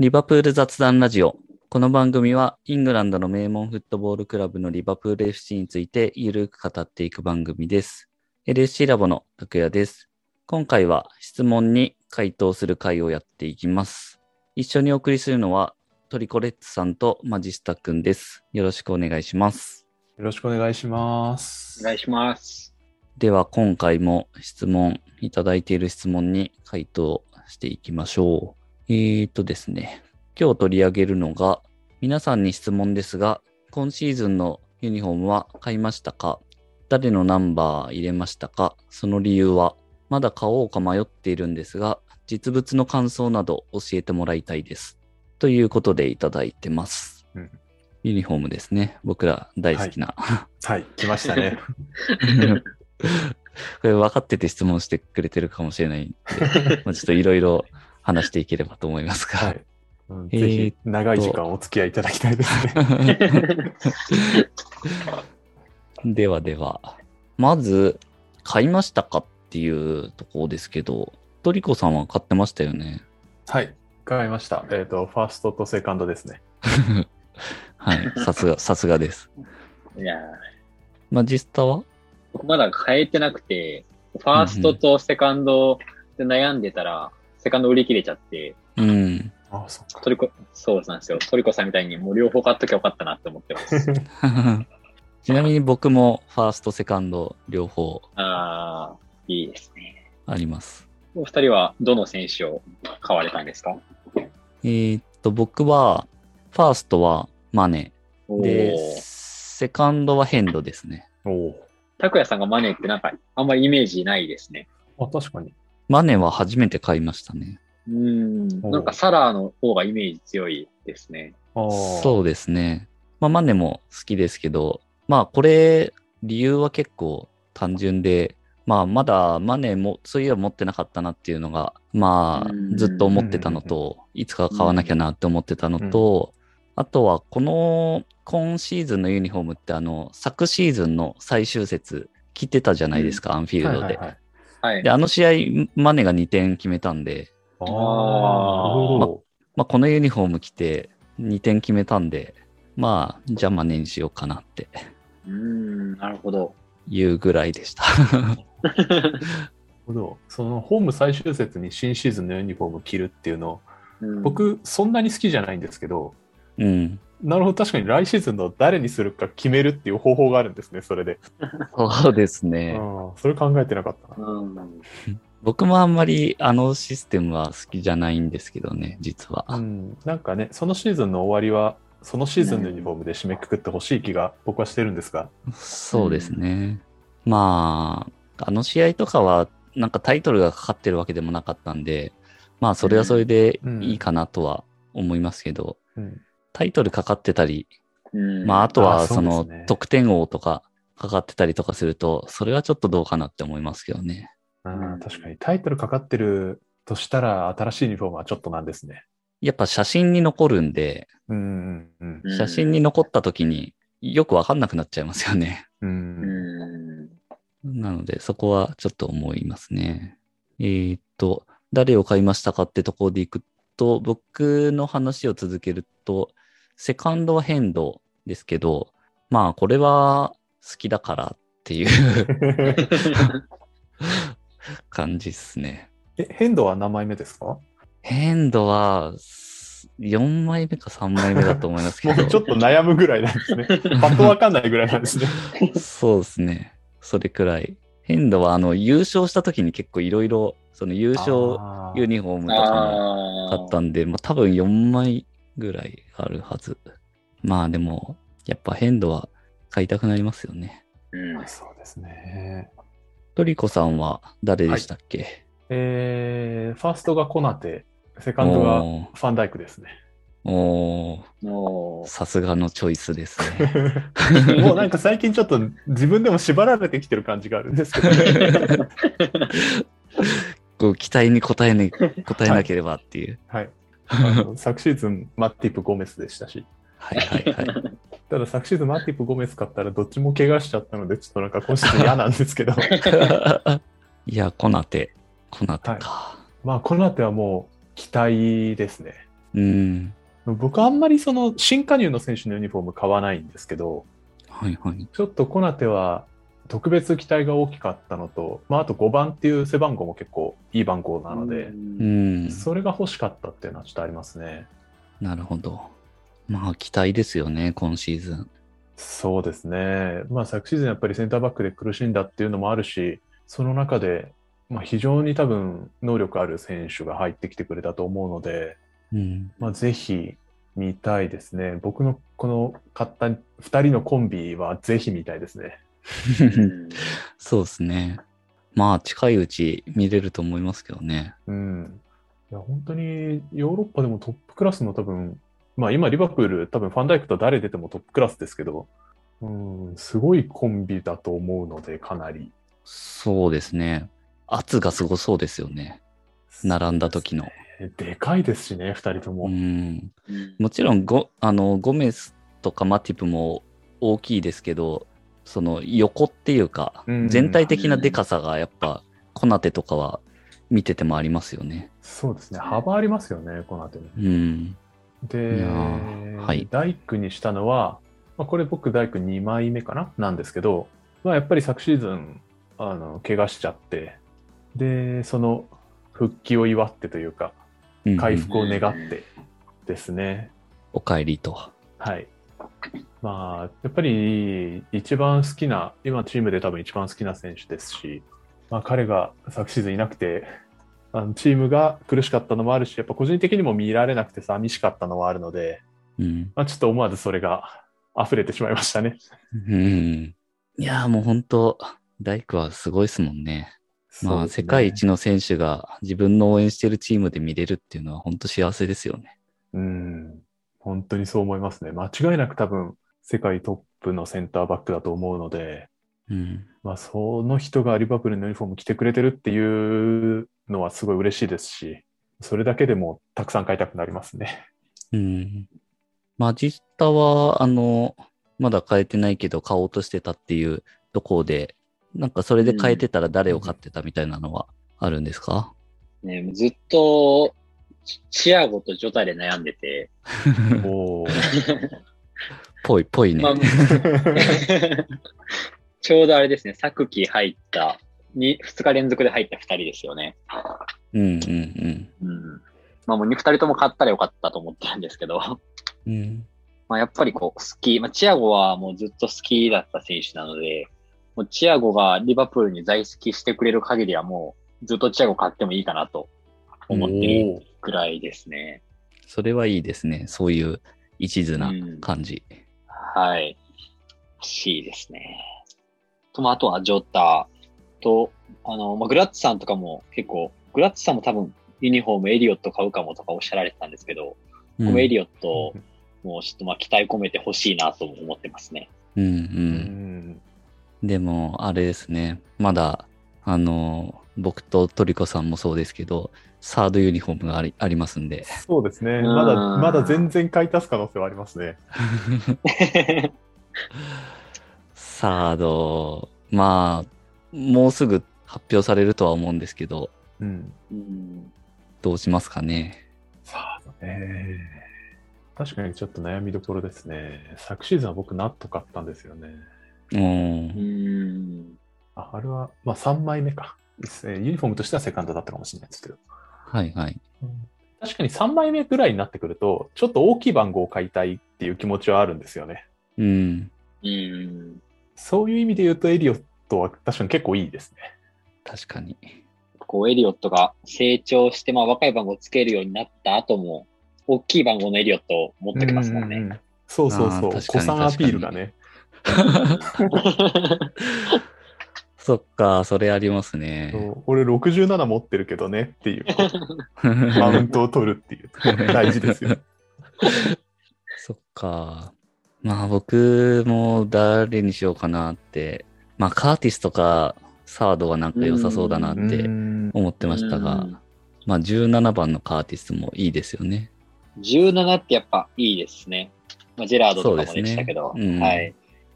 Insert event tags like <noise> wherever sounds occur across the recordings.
リバプール雑談ラジオ。この番組はイングランドの名門フットボールクラブのリバプール FC についてゆるく語っていく番組です。LSC ラボの拓也です。今回は質問に回答する回をやっていきます。一緒にお送りするのはトリコレッツさんとマジスタくんです。よろしくお願いします。よろしくお願いします。お願いします。では今回も質問、いただいている質問に回答していきましょう。えーとですね、今日取り上げるのが、皆さんに質問ですが、今シーズンのユニフォームは買いましたか？誰のナンバー入れましたか？その理由は、まだ買おうか迷っているんですが、実物の感想など教えてもらいたいです。ということでいただいてます。うんユニフォームですね。僕ら大好きな。はい、来ましたね。<laughs> これ分かってて質問してくれてるかもしれないんで、<laughs> まあちょっといろいろ話していければと思いますが。はい。うんえーぜひ長い時間お付き合いいただきたいですね。<laughs> ではでは、まず、買いましたかっていうところですけど、トリコさんは買ってましたよね？はい。買いました。えっ、と、ファーストとセカンドですね。<laughs> はい、さすが、さすがです。いやーマジスタは？僕まだ変えてなくて、ファーストとセカンドで悩んでたら、セカンド売り切れちゃって、うん。あそっか。トリコ、そうなんですよ。トリコさんみたいにもう両方買っときゃよかったなって思ってます。<laughs> ちなみに僕もファースト、セカンド両方ああ、いいですね。あります。お二人はどの選手を買われたんですか？えーっと、僕は、ファーストはマネ。おで、ーセカンドはヘンドですね。おお拓也さんがマネーってなんかあんまりイメージないですね。ー。あ、確かに。マネは初めて買いましたね。うーん。なんかサラーの方がイメージ強いですね。そそうですね。まあ、マネも好きですけど、まあ、これ、理由は結構単純で、まあ、まだマネも、そういえば持ってなかったなっていうのが、まあう、んずっと思ってたのと、いつか買わなきゃなって思ってたのと、あとは、この、今シーズンのユニフォームって、あの、昨シーズンの最終節、着てたじゃないですか、アンフィールドで。はいで、。あの試合、マネが2点決めたんで、あーあーなるほど。まあ、このユニフォーム着て2点決めたんで、まあ、じゃあマネにしようかなってうーん、なるほど。いうぐらいでした。<laughs> なるほど。そのホーム最終節に新シーズンのユニフォーム着るっていうの、うん、僕、そんなに好きじゃないんですけど、うん。なるほど、確かに来シーズンの誰にするか決めるっていう方法があるんですね、それで。そうですね。うん、それ考えてなかったな。うん。僕もあんまりあのシステムは好きじゃないんですけどね、実は。うん、なんかね、そのシーズンの終わりは、そのシーズンのユニフォームで締めくくってほしい気が僕はしてるんですが。そうですね。まあ、あの試合とかは、なんかタイトルがかかってるわけでもなかったんで、まあ、それはそれでいいかなとは思いますけど、うん、タイトルかかってたり、うん、まあ、あとあは、その得点王とかかかってたりとかすると、それはちょっとどうかなって思いますけどね。うん確かにタイトルかかってるとしたら、新しいユニフォームはちょっとなんですね。やっぱ写真に残るんで、うんうんうんうん写真に残った時によくわかんなくなっちゃいますよね。うんうん。なので、そこはちょっと思いますね。えーっと、誰を買いましたかってところでいくと、僕の話を続けると、セカンドは変動ですけど、まあ、これは好きだからっていう <laughs> 感じですね。え、変動は何枚目ですか？変動は4枚目か3枚目だと思いますけど。僕ちょっと悩むぐらいなんですね。パッとわかんないぐらいなんですね。そうですね。それくらい。変動は、あの、優勝した時に結構いろいろ、その優勝ユニフォームとかもあ買ったんで、まあ多分4枚ぐらいあるはず。まあでも、やっぱ変動は買いたくなりますよね。うん。そうですね。トリコさんは誰でしたっけ、えー、ファーストがコナテ、セカンドがファンダイクですね。おーおーさすがのチョイスですね。<laughs> もうなんか最近ちょっと自分でも縛られてきてる感じがあるんですけど、<laughs> こう期待に応え,、ね、応えなければっていう。はい。あの昨シーズン、マッティップ・ゴメスでしたし、はいはいはい。ただ昨シーズン、マッティップ・ゴメス買ったらどっちも怪我しちゃったので、ちょっとなんか今シーズン嫌なんですけど、<laughs> いや、コナテ。コナテか。まあ、コナテはもう期待ですね。うん。僕あんまりその新加入の選手のユニフォーム買わないんですけど、はいはい。ちょっとコナテは特別期待が大きかったのと、まあ、あと5番っていう背番号も結構いい番号なので、うん。それが欲しかったっていうのはちょっとありますね。なるほど。まあ、期待ですよね、今シーズン。そうですね。まあ昨シーズンやっぱりセンターバックで苦しんだっていうのもあるし、その中で、まあ、非常に多分能力ある選手が入ってきてくれたと思うので、うん。まあ、ぜひ見たいですね。僕のこの買った2人のコンビはぜひ見たいですね。うんそうですね。まあ、近いうち見れると思いますけどね。うん。いや、本当にヨーロッパでもトップクラスの多分、まあ今リバプール多分ファンダイクと誰出てもトップクラスですけど、うん、すごいコンビだと思うので、かなり。そうですね。圧がすごそうですよね。並んだ時の。でかいですしね、2人とも。うん。うんもちろんゴ、あの、ゴメスとかマティプも大きいですけど、その横っていうかう、ん全体的なでかさがやっぱ、コナテとかは見ててもありますよね。そうですね、幅ありますよね、この辺り。うん。で、いやーはいうん回復を願ってですね。お帰りと。はい。まあ、やっぱり一番好きな、今チームで多分一番好きな選手ですし、まあ彼が昨シーズンいなくて、あのチームが苦しかったのもあるし、やっぱ個人的にも見られなくて寂しかったのはあるので、うん。まあちょっと思わずそれが溢れてしまいましたね。うん。いやーもう本当大工はすごいですもんね。まあ、世界一の選手が自分の応援してるチームで見れるっていうのは本当幸せですよね。うん。本当にそう思いますね。間違いなく多分世界トップのセンターバックだと思うので、うん。まあ、その人がリバプールのユニフォーム着てくれてるっていうのはすごい嬉しいですし、それだけでもたくさん買いたくなりますね。うん。マジスタは、あの、まだ変えてないけど買おうとしてたっていうところで、なんかそれで変えてたら誰を買ってたみたいなのはあるんですか、ね、ずっと、チアゴとジョタで悩んでて、<laughs> おー <laughs> ぽいぽいね。まあ <laughs> ちょうどあれですね、昨季入った、に2日連続で入った2人ですよね。うんうんうん。まあもう2人とも買ったらよかったと思ってるんですけど、うん。うん。まあやっぱりこう、好き、まあチアゴはもうずっと好きだった選手なので、もうチアゴがリバプールに在籍してくれる限りはもうずっとチアゴ買ってもいいかなと思ってるくらいですね。それはいいですね。そういう一途なうん感じ。はい。欲しいですね。と、まあ、あとはジョッターと、あの、まあ、グラッツさんとかも結構、グラッツさんも多分ユニフォームエリオット買うかもとかおっしゃられてたんですけど、うんこのエリオットもうちょっとまあ期待込めて欲しいなとも思ってますね。うんう。うんん。でも、あれですね。まだ、あの、僕とトリコさんもそうですけど、サードユニフォームがありありますんで。そうですね。まだ、うんまだ全然買い足す可能性はありますね。<laughs> サード、まあ、もうすぐ発表されるとは思うんですけど、うん。うんどどうしますかね。さあ、ね。確かにちょっと悩みどころですね。昨シーズンは僕ナット買ったんですよね。うんう。ん。あ、あれは、まあ3枚目か。ユニフォームとしてはセカンドだったかもしれないですけど。はいはい。確かに3枚目ぐらいになってくると、ちょっと大きい番号を買いたいっていう気持ちはあるんですよね。うん。うん。そういう意味で言うと、エリオットは確かに結構いいですね。確かに。こう、エリオットが成長して、まあ、若い番号をつけるようになった後も、大きい番号のエリオットを持ってきますもんね。うううそうそうそう。子さんアピールがね。そっか、それありますね。俺67持ってるけどねっていう、<laughs> マウントを取るっていう、大事ですよ。<laughs> そっか。まあ僕も誰にしようかなって。まあカーティスとかサードはなんか良さそうだなってうん思ってましたが、うんまあ17番のカーティスもいいですよね。17ってやっぱいいですね。まあ、ジェラードとかもそうですねでしたけど。うんはい。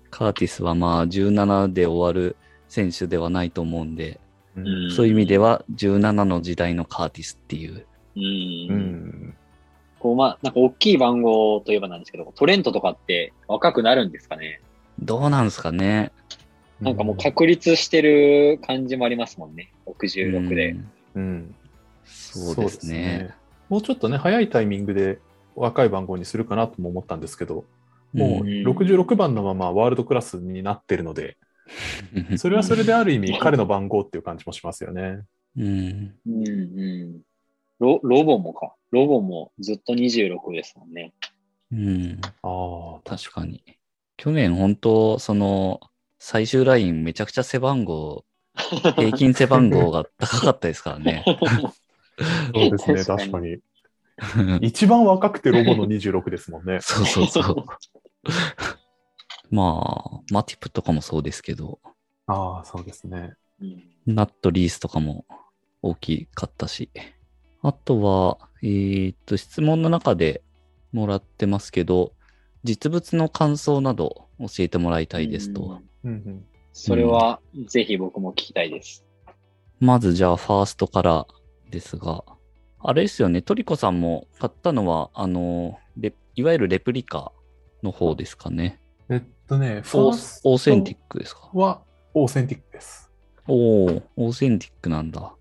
カーティスはまあ17で終わる選手ではないと思うんで、うんそういう意味では17の時代のカーティスっていう。うん。うんこう、まあ、なんか大きい番号といえばなんですけど、トレントとかって若くなるんですかね？どうなんですかね。なんかもう確立してる感じもありますもんね。66で。うんうん。そうですね。もうちょっとね、早いタイミングで若い番号にするかなとも思ったんですけど、もううん66番のままワールドクラスになってるので、<laughs> それはそれである意味彼の番号っていう感じもしますよね。うん。うんうん。ロ、ロボもか。ロボもずっと26ですもんね。うん。ああ、確かに。去年本当、その、最終ラインめちゃくちゃ背番号、<laughs> 平均背番号が高かったですからね。<laughs> そうですね、確かに。一番若くてロボの26ですもんね。そうそうそう。まあ、マティプとかもそうですけど、ああ、そうですね。うんナットリースとかも大きかったし。あとは、えーっと、質問の中でもらってますけど、実物の感想など教えてもらいたいですと。うんうんうん、それは、ぜひ僕も聞きたいです。まずじゃあ、ファーストからですが、あれですよね、トリコさんも買ったのは、あの、レいわゆるレプリカの方ですかね。えっとね、フオーストオーセンティックですか？はオーセンティックです。おお、オーセンティックなんだ。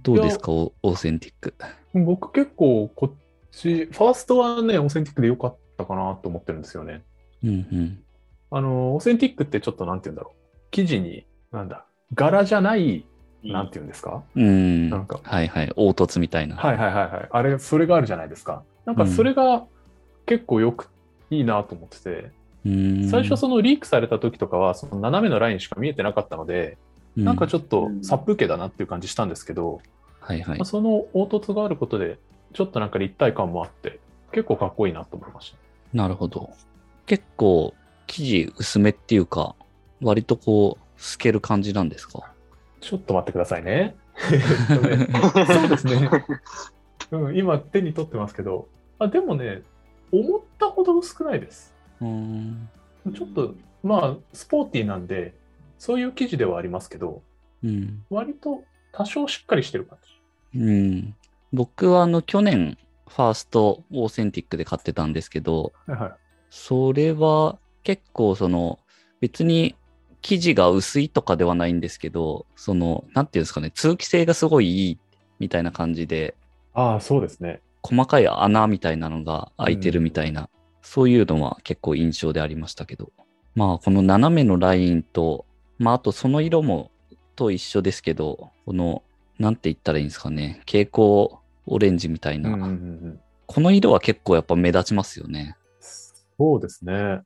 どうですか、オオーセンティック？僕結構こっち、ファーストはね、オーセンティックで良かったかなと思ってるんですよね。うんうん。あの、オーセンティックってちょっとなんて言うんだろう。生地に、なんだ、柄じゃない、うんなんて言うんですか、うん。なんかはいはい。凹凸みたいな。はいはいはいはい。あれ、それがあるじゃないですか。なんかそれが結構よく、いいなと思ってて、うん最初そのリークされた時とかは、その斜めのラインしか見えてなかったので、なんかちょっと殺風景だなっていう感じしたんですけど、はいはいまあ。その凹凸があることで、ちょっとなんか立体感もあって、結構かっこいいなと思いました。なるほど。結構、生地薄めっていうか、割とこう、透ける感じなんですか？ちょっと待ってくださいね。えっとねそうですね。うん、今手に取ってますけど、あでもね、思ったほど薄くないです。うん。ちょっと、まあ、スポーティーなんで、そういう生地ではありますけど、うん。割と多少しっかりしてる感じ。うん。僕はあの、去年、ファーストオーセンティックで買ってたんですけど、はいはい。それは結構その、別に生地が薄いとかではないんですけど、その、なんていうんですかね、通気性がすごいいいみたいな感じで、ああ、そうですね。細かい穴みたいなのが開いてるみたいな、そういうのは結構印象でありましたけど。まあ、この斜めのラインと、まあ、あとその色もと一緒ですけど、この、なんて言ったらいいんですかね、蛍光オレンジみたいな、うんうんうんうんこの色は結構やっぱ目立ちますよね。そうですね。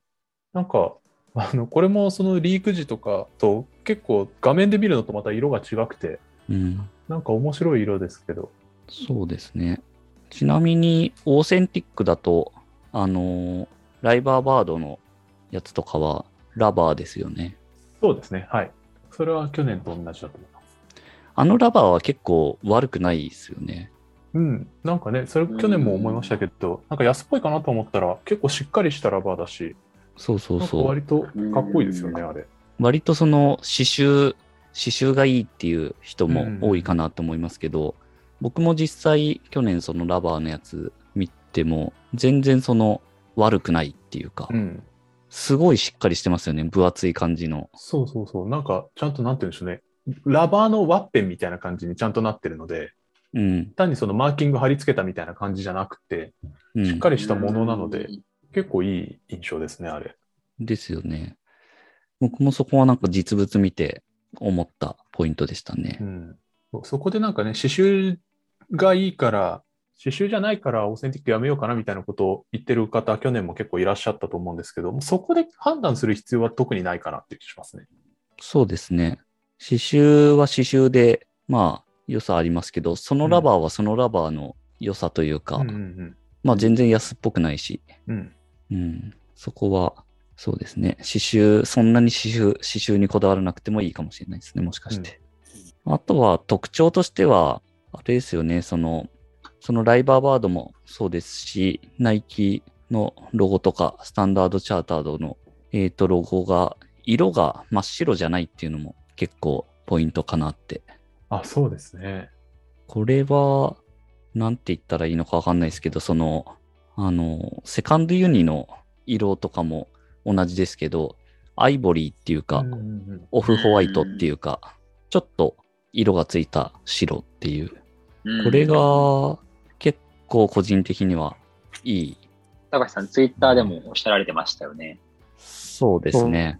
なんか、あの、これもそのリーク時とかと結構画面で見るのとまた色が違くて、うん。なんか面白い色ですけど。そうですね。ちなみに、オーセンティックだと、あのーライバーバードのやつとかはラバーですよね。そうですね。はい。それは去年と同じだと思います。あのラバーは結構悪くないですよね。うん。なんかね、それ去年も思いましたけど、なんか安っぽいかなと思ったら結構しっかりしたラバーだし、そうそうそう。割とかっこいいですよね、あれ。割とその刺繍、刺繍がいいっていう人も多いかなと思いますけど、僕も実際去年そのラバーのやつ見ても、全然その悪くないっていうか、うん。すごいしっかりしてますよね。分厚い感じの。そうそうそう。なんか、ちゃんとなんて言うんでしょうね。ラバーのワッペンみたいな感じにちゃんとなってるので、うん。単にそのマーキング貼り付けたみたいな感じじゃなくて、うん、しっかりしたものなので、結構いい印象ですね、あれ。ですよね。僕もそこはなんか実物見て思ったポイントでしたねう。ん。そこでなんかね、刺繍がいいから、刺繍じゃないからオーセンティックやめようかなみたいなことを言ってる方、去年も結構いらっしゃったと思うんですけど、そこで判断する必要は特にないかなって気しますね。そうですね。刺繍は刺繍で、まあ、良さありますけど、そのラバーはそのラバーの良さというか、うんうんまあ全然安っぽくないし、うん。うん。うん、そこは、そうですね。刺繍、そんなに刺繍、刺繍にこだわらなくてもいいかもしれないですね、もしかして。あとは特徴としては、あれですよね、その、そのライバーバードもそうですし、ナイキのロゴとか、スタンダードチャータードの、えっ、と、ロゴが、色が真っ白じゃないっていうのも結構ポイントかなって。あ、そうですね。これは、なんて言ったらいいのかわかんないですけど、その、あの、セカンドユニの色とかも同じですけど、アイボリーっていうか、うんうんうんオフホワイトっていうか、ちょっと色がついた白っていう。うんこれが結構個人的にはいい。高橋さん、ツイッターでもおっしゃられてましたよね。そうですね。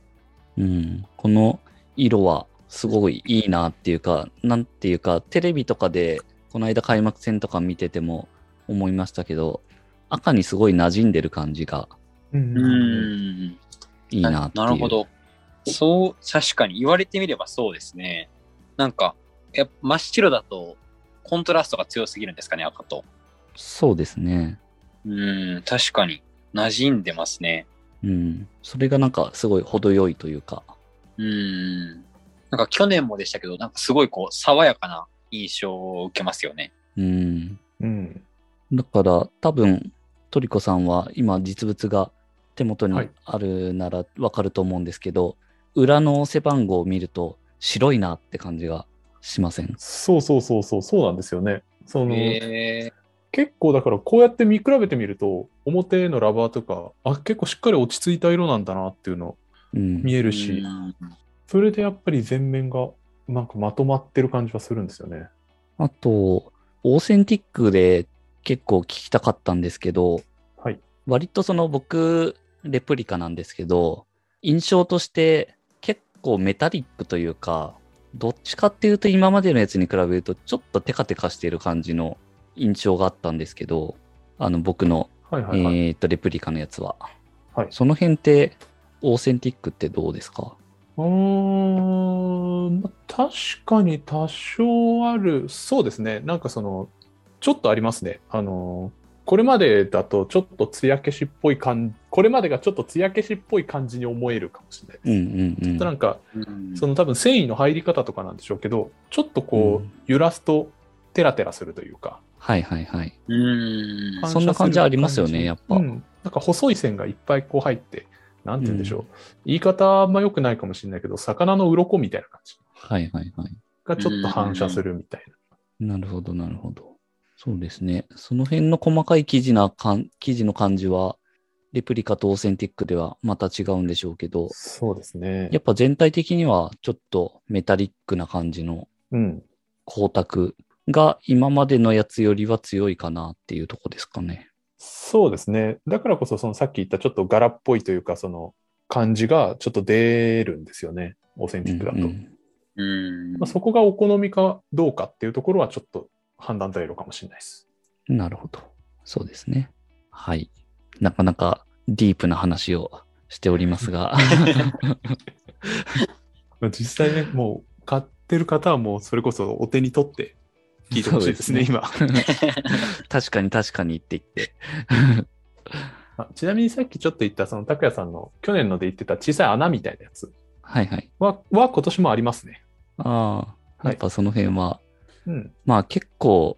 うん。この色はすごいいいなっていうか、なんていうか、テレビとかでこの間開幕戦とか見てても思いましたけど、赤にすごい馴染んでる感じがうん。いいなっていう。なるほ。ど。そう、確かに言われてみればそうですね。なんか、や真っ白だとコントラストが強すぎるんですかね、赤と。そうですね。うん、確かに馴染んでますね。うん。それがなんかすごい程よいというか。うん。なんか去年もでしたけど、なんかすごいこう、爽やかな印象を受けますよね。うん。うんだから多分トリコさんは今実物が手元にはいあるならわかると思うんですけど、裏の背番号を見ると白いなって感じがしません？そうそうそうそう、そうなんですよね。その、へえ結構だからこうやって見比べてみると、表のラバーとか、あ、結構しっかり落ち着いた色なんだなっていうのうん。見えるし、うんそれでやっぱり全面がなんかまとまってる感じはするんですよね。あと、オーセンティックで結構聞きたかったんですけど、はい。割とその僕、レプリカなんですけど、印象として結構メタリックというか、どっちかっていうと今までのやつに比べるとちょっとテカテカしている感じの印象があったんですけど、あの僕の、はいはいはい。えーっと、レプリカのやつは。はいその辺って、オーセンティックってどうですか？うーん、ま確かに多少ある。そうですね。なんかその、ちょっとありますね。あの、これまでだとちょっと艶消しっぽい感これまでがちょっと艶消しっぽい感じに思えるかもしれないです。うんうんうん。ちょっとなんか、うんその多分繊維の入り方とかなんでしょうけど、ちょっとこう、うん揺らすとテラテラするというか。はいはいはい。うん。そんな感じありますよねやっぱうん。なんか細い線がいっぱいこう入って、なんて言うんでしょう。言い方あんま良くないかもしれないけど、魚の鱗みたいな感じはいはいはい。がちょっと反射するみたいな。なるほど、なるほど。そうですね。その辺の細かい生地なかん生地の感じは、レプリカとオーセンティックではまた違うんでしょうけど、そうですねや。っぱ全体的にはちょっとメタリックな感じのうん。光沢が今までのやつよりは強いかなっていうとこですかね。そうですね。だからこそ、そのさっき言ったちょっと柄っぽいというか、その感じがちょっと出るんですよね。オーセンティックだと。うんうんうんまあ、そこがお好みかどうかっていうところはちょっと判断材料かもしれないです。なるほど。そうですね。はい。なかなかディープな話をしておりますが。<laughs> まあ実際ね、もう買ってる方はもうそれこそお手に取って聞いてほしいですね、そう今。<laughs> 確かに確かにって言って。<laughs> あちなみにさっきちょっと言った、その拓也さんの去年ので言ってた小さい穴みたいなやつはいはい。はは今年もありますね。ああ、はいやっぱその辺は、うん。まあ結構、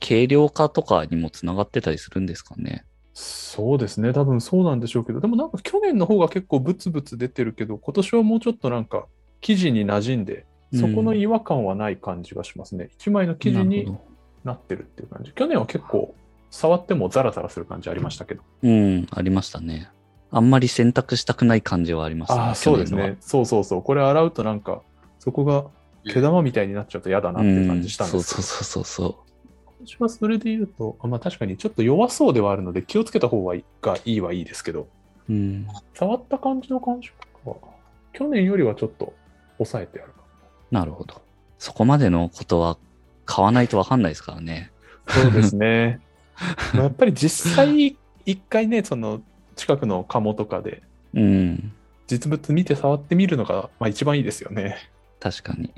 軽量化とかにもつながってたりするんですかね。そうですね。多分そうなんでしょうけど、でもなんか去年の方が結構ブツブツ出てるけど、今年はもうちょっとなんか生地に馴染んで、そこの違和感はない感じがしますね。一枚の生地なになってるっていう感じ。去年は結構触ってもザラザラする感じありましたけど。どうん、ありましたね。あんまり選択したくない感じはありますね。ああ、そうですね。そうそうそう。これ洗うとなんか、そこが毛玉みたいになっちゃうと嫌だなっていう感じしたんですけどうん、そうそうそうそ私はそれで言うと、あまあ確かにちょっと弱そうではあるので気をつけた方がいいがいいはいいですけど、う。うん。触った感じの感触は、去年よりはちょっと抑えてあるかなるほど。そこまでのことは買わないとわかんないですからね。そうですね。<laughs> まあやっぱり実際、一回ね、その近くの鴨とかでうん。実物見て触ってみるのが、まあ、一番いいですよね。確かに。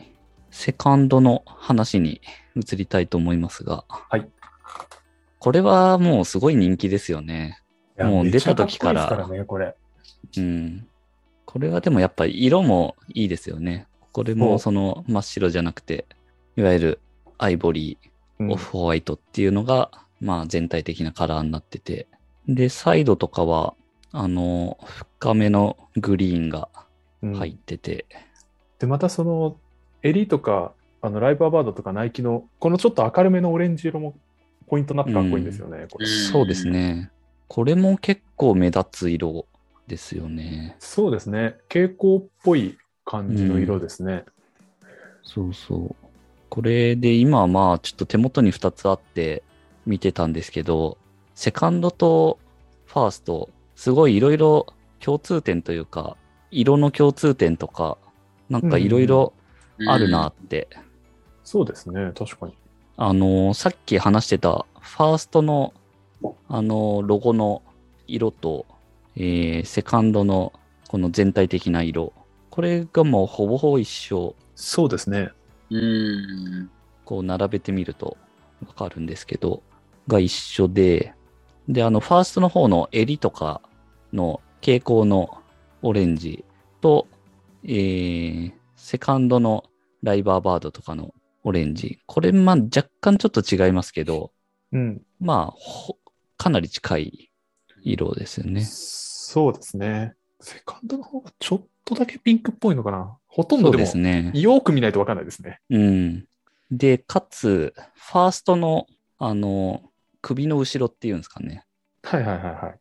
セカンドの話に移りたいと思いますが。はい。これはもうすごい人気ですよね。もう出た時からからね、これ。うん。これはでもやっぱり色もいいですよね。これもその真っ白じゃなくて、いわゆるアイボリうんー、オフホワイトっていうのが、まあ全体的なカラーになってて。で、サイドとかは、あの、深めのグリーンがうん入ってて、で、またその、襟とか、あのライブアバードとかナイキの、このちょっと明るめのオレンジ色もポイントになってかっこいいんですよね、これ。そうですね。これも結構目立つ色ですよね。そうですね。蛍光っぽい感じの色ですね。そうそう。これで今はまあちょっと手元に2つあって見てたんですけど、セカンドとファースト、すごいいろいろ共通点というか、色の共通点とか、なんかいろいろあるなって。そうですね、確かに。あのーさっき話してたファーストの、あのーロゴの色と、えーセカンドのこの全体的な色。これがもうほぼほぼ一緒。そうですね。うん。こう並べてみるとわかるんですけど、が一緒で、で、あの、ファーストの方の襟とかの蛍光のオレンジと、えー、セカンドのライバーバードとかのオレンジ。これ、まあ、若干ちょっと違いますけど、うん。まあ、ほかなり近い色ですよね。そうですね。セカンドの方がちょっとだけピンクっぽいのかな？ほとんどでもです、ね。よく見ないとわかんないですね。うん。で、かつ、ファーストの、あの、首の後ろっていうんですかね。はいはいはいはい。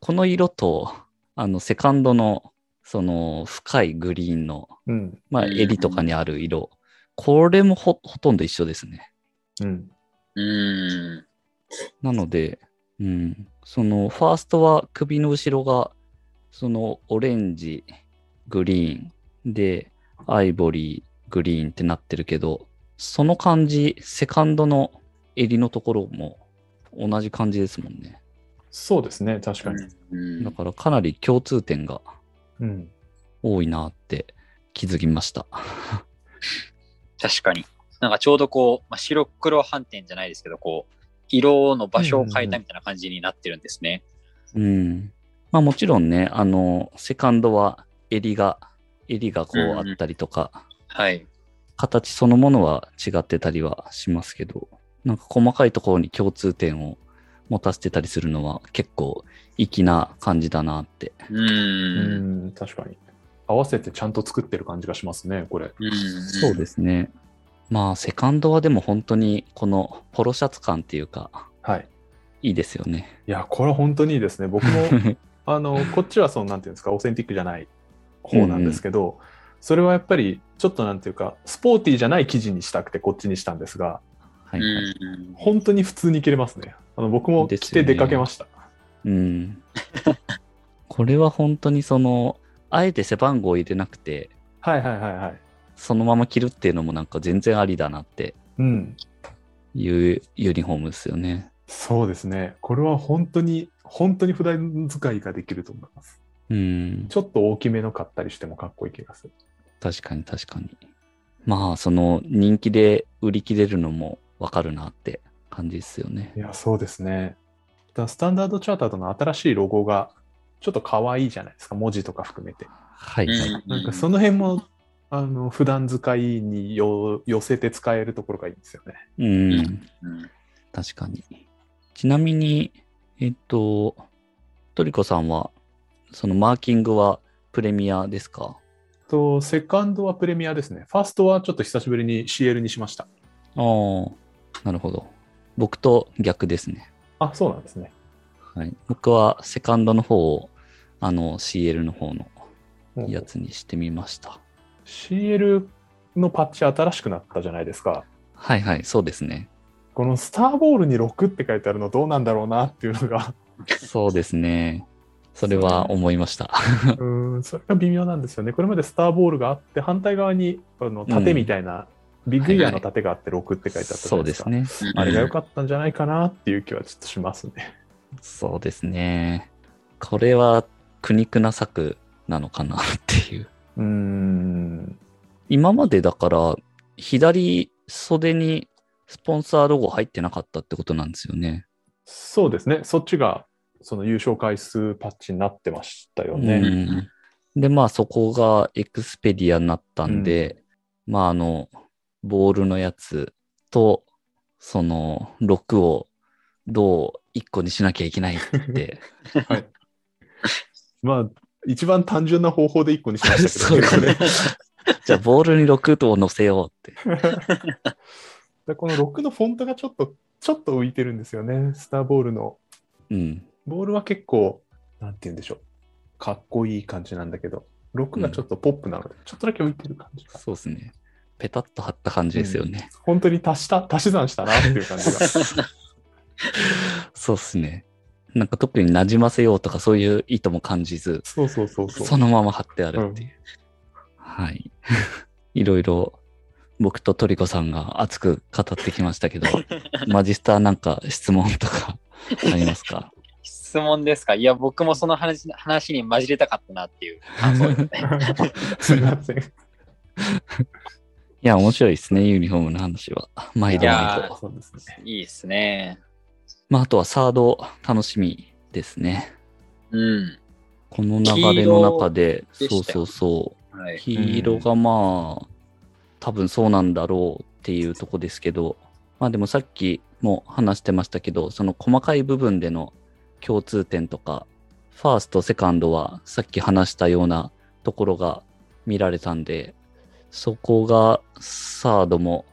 この色と、あの、セカンドの、その、深いグリーンの、うん。まあ、うん襟とかにある色。これもほ、ほとんど一緒ですね。うん。うん。なので、うん。その、ファーストは首の後ろが、その、オレンジ、グリーンで、アイボリー、グリーンってなってるけど、その感じ、セカンドの襟のところも同じ感じですもんね。そうですね、確かに。うんだからかなり共通点がうん。多いなって気づきました。<laughs> 確かに。なんかちょうどこう、まあ、白黒反転じゃないですけど、こう、色の場所を変えたみたいな感じになってるんですね。うん。まあもちろんね、あの、セカンドは襟が、襟がこううんあったりとか、はい。形そのものは違ってたりはしますけど、なんか細かいところに共通点を持たせてたりするのは結構粋な感じだなって。う。うんん、確かに。合わせてちゃんと作ってる感じがしますね、これ。うん。そうですね。まあ、セカンドはでも本当にこのポロシャツ感っていうか、はい。いいですよね。いや、これは本当にいいですね。僕も、<laughs> あの、こっちはその、なんていうんですか、オーセンティックじゃない方なんですけど、それはやっぱり、ちょっとなんていうか、スポーティーじゃない生地にしたくてこっちにしたんですが、はい、はい。うん本当に普通に着れますね。あの僕も着て出かけました。うん。これは本当にその、あえて背番号を入れなくて、はいはいはいはい。そのまま着るっていうのもなんか全然ありだなってうん。いうユニフォームですよね。そうですね。これは本当に、本当に普段使いができると思います。うん。ちょっと大きめの買ったりしてもかっこいい気がする。確かに確かに。まあ、その人気で売り切れるのもわかるなって感じですよねい。や、そうですね。スタンダードチャーターとの新しいロゴがちょっと可愛いじゃないですか、文字とか含めて。はい、はい。なんかその辺も、あの、普段使いによ寄せて使えるところがいいんですよね。うん。うん確かに。ちなみに、えっと、トリコさんは、そのマーキングはプレミアですか？と、セカンドはプレミアですね。ファーストはちょっと久しぶりに CL にしました。ああ、なるほど。僕と逆ですね。あ、そうなんですね。はい。僕はセカンドの方を、あの、CL の方のやつにしてみました。CL のパッチ新しくなったじゃないですか。はいはい、そうですね。このスターボールに6って書いてあるのどうなんだろうなっていうのが、そうですね。それは思いました。<laughs> うーん、それが微妙なんですよね。これまでスターボールがあって、反対側にあの盾みたいな、ビッグイヤーの盾があって6って書いてあったじゃそないでか。うですすね。あれが良かったんじゃないかなっていう気はちょっとしますね。そうですね。これは苦肉な策なのかなっていう。うーん。今までだから、左袖にスポンサーロゴ入ってなかったってことなんですよね。そうですね。そっちが、その優勝回数パッチになってましたよね。うん、で、まあそこがエクスペディアになったんで、まああの、ボールのやつと、その、6をどう1個にしなきゃいけないって。<laughs> はい。まあ、一番単純な方法で1個にしましたけどね。<laughs> <laughs> じゃあボールに6とを乗せようって。でこの6のフォントがちょっとちょっと浮いてるんですよね、スターボールの。うん。ボールは結構、なんて言うんでしょう。かっこいい感じなんだけど、6がちょっとポップなので、ちょっとだけ浮いてる感じが。そうですね。ペタッと貼った感じですよね。本当に足した、足し算したなっていう感じが。<laughs> そうですね。なんか特に馴染ませようとかそういう意図も感じず、そうそうそうそう。そのまま貼ってあるっていう。はい。<laughs> いろいろ僕とトリコさんが熱く語ってきましたけど、<laughs> マジスターなんか質問とかありますか？質問ですか？いや、僕もその話話に混じれたかったなっていう感想ですね。<laughs> すみません。いや、面白いですね、ユニフォームの話は。毎度いや毎度。そうですね。いいですね。まあ、あとはサード楽しみですね。うん。この流れの中で、でしたよそうそう。はい。黄色がまあ、多分そうなんだろうっていうとこですけど、まあでもさっきも話してましたけど、その細かい部分での共通点とか、ファースト、セカンドはさっき話したようなところが見られたんで、そこがサードも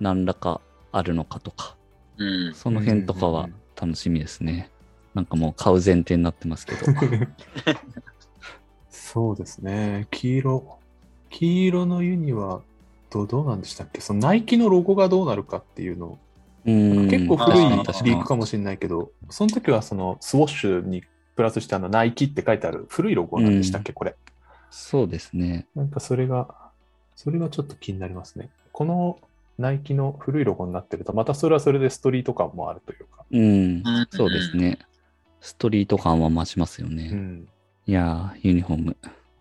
何らかあるのかとか、うん。その辺とかは楽しみですね。なんかもう買う前提になってますけど。<laughs> そうですね。黄色。黄色のユニはどどうなんでしたっけ？そのナイキのロゴがどうなるかっていうのうん結構古いリークかもしれないけど、その時はそのスウォッシュにプラスしてあのナイキって書いてある古いロゴなんでしたっけ、これ。そうですね。なんかそれが、それがちょっと気になりますね。このナイキの古いロゴになってると、またそれはそれでストリート感もあるというか。うん。うんそうですね。ストリート感は増しますよね。うん。いやー、ユニフォーム、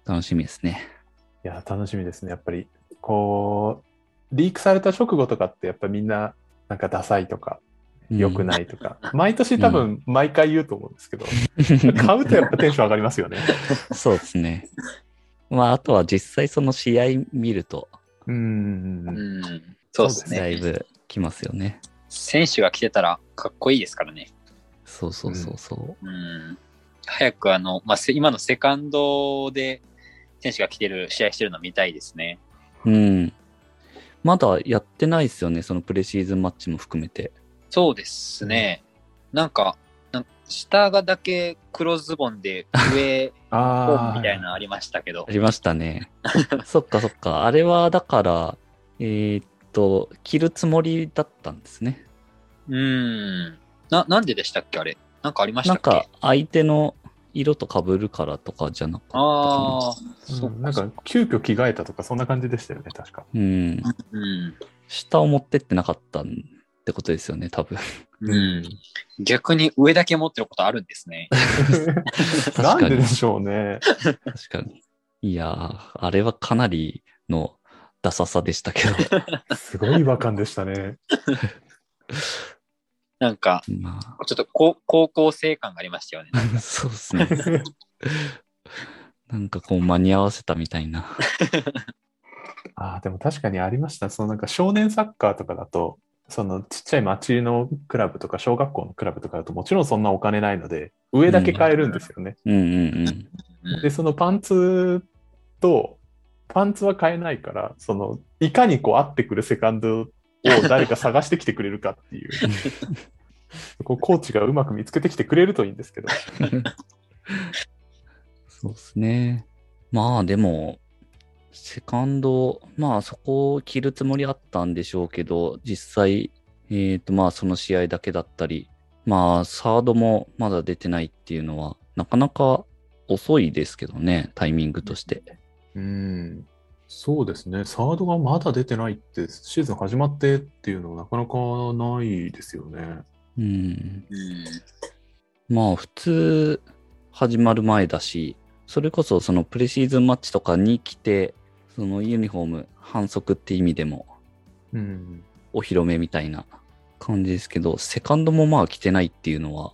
楽しみですね。いや、楽しみですね。やっぱり、こう、リークされた直後とかって、やっぱみんな、なんかダサいとか、良くい。ないとか、毎年多分毎回言うと思うんですけど、<laughs> 買うとやっぱテンション上がりますよね。そうですね。まあ、あとは実際その試合見ると、うん。うん。そうですだいね。ぶきますよね。選手が来てたらかっこいいですからね。そうそうそうそう。うん。早くあの、まあ、せ今のセカンドで選手が来てる、試合してるの見たいですね。うん。まだやってないですよね、そのプレシーズンマッチも含めて。そうですね。なんか、なん下がだけ黒ズボンで上、<laughs> ホあみたいなのありましたけどあ。りましたね。<laughs> そっかそっか。あれはだから、えーっと、着るつもりだったんですね。うん。な、なんででしたっけあれ。なんかありましなんたっけ？か相手の色と被るからとかじゃなかったかな。ああ、そっうんなんか、急遽着替えたとか、そんな感じでしたよね、確か。うん。うん。下を持ってってなかったってことですよね、多分。うん。逆に上だけ持ってることあるんですね。<laughs> なんででしょうね。確かに。いやー、あれはかなりのダサさでしたけ <laughs> すごい違和感でしたね。なんか、ど。まちょっと高高校生感がありましたよね。あ、<laughs> そうですね。<laughs> なんかこう間に合わせたみたいな。<laughs> ああ、でも確かにありました。そのなんか少年サッカーとかだと、そのちっちゃい町のクラブとか小学校のクラブとかだともちろんそんなお金ないので、上だけ買えるんですよね。うんうんうん。うんで、そのパンツと、パンツは買えないから、その、いかにこう合ってくるセカンドを誰か探してきてくれるかっていう。<laughs> こうコーチがうまく見つけてきてくれるといいんですけど。<laughs> そうですね。まあでも、セカンド、まあそこを切るつもりあったんでしょうけど、実際、えっ、とまあその試合だけだったり、まあサードもまだ出てないっていうのは、なかなか遅いですけどね、タイミングとして。うん。そうですね。サードがまだ出てないって、シーズン始まってっていうのはなかなかないですよね。うん。うんまあ普通始まる前だし、それこそそのプレシーズンマッチとかに来て、そのユニフォーム反則って意味でもうん。お披露目みたいな感じですけど、セカンドもまあ来てないっていうのは、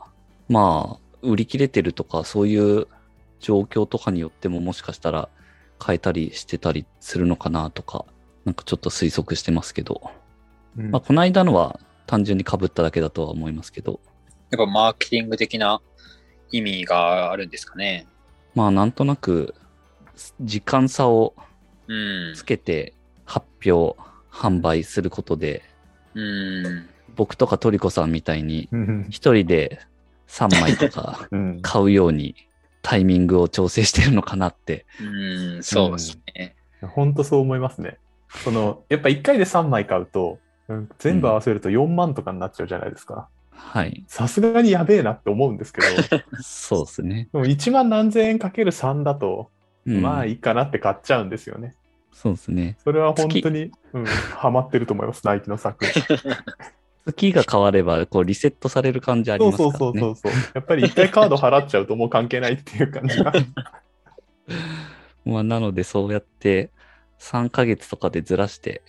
まあ売り切れてるとかそういう状況とかによってももしかしたら変えたりしてたりするのかなとか、なんかちょっと推測してますけど、うんまあこの間のは単純に被っただけだとは思いますけど、やっぱマーケティング的な意味があるんですかね。まあなんとなく時間差をうん。つけて発表、販売することで、うん。僕とかトリコさんみたいに、うん一人で3枚とかうん。買うようにタイミングを調整してるのかなって。うん、そうですね。本当そう思いますね。その、やっぱ1回で3枚買うと、うん全部合わせると4万とかになっちゃうじゃないですか。はい。さすがにやべえなって思うんですけど、<laughs> そうですね。でも1万何千円かける3だと、うん、まあいいかなって買っちゃうんですよね。そうですね。それは本当に、うん、ハマってると思います、ナイキの作品。<laughs> 月が変われば、こう、リセットされる感じありますからね。そうそうそうそう。やっぱり1回カード払っちゃうともう関係ないっていう感じが。<laughs> まあ、なので、そうやって3ヶ月とかでずらして、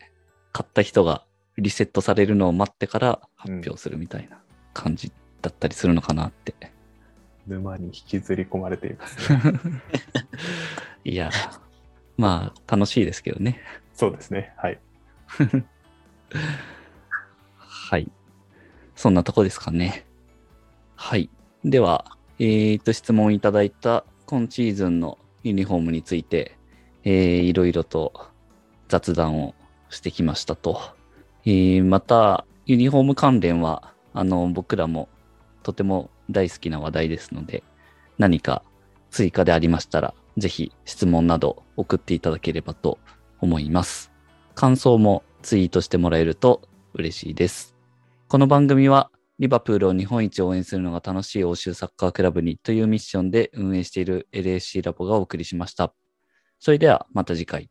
買った人がリセットされるのを待ってから発表するみたいな感じだったりするのかなって。沼に引きずり込まれています、ね。<laughs> いや、まあ、楽しいですけどね。そうですね。はい。<laughs> はい。そんなとこですかね。はい。では、えー、と、質問いただいた今シーズンのユニフォームについて、えー、いろいろと雑談をしてきましたと。えー、また、ユニフォーム関連は、あの、僕らもとても大好きな話題ですので、何か追加でありましたら、ぜひ質問など送っていただければと思います。感想もツイートしてもらえると嬉しいです。この番組は、リバプールを日本一応援するのが楽しい欧州サッカークラブにというミッションで運営している LSC ラボがお送りしました。それではまた次回。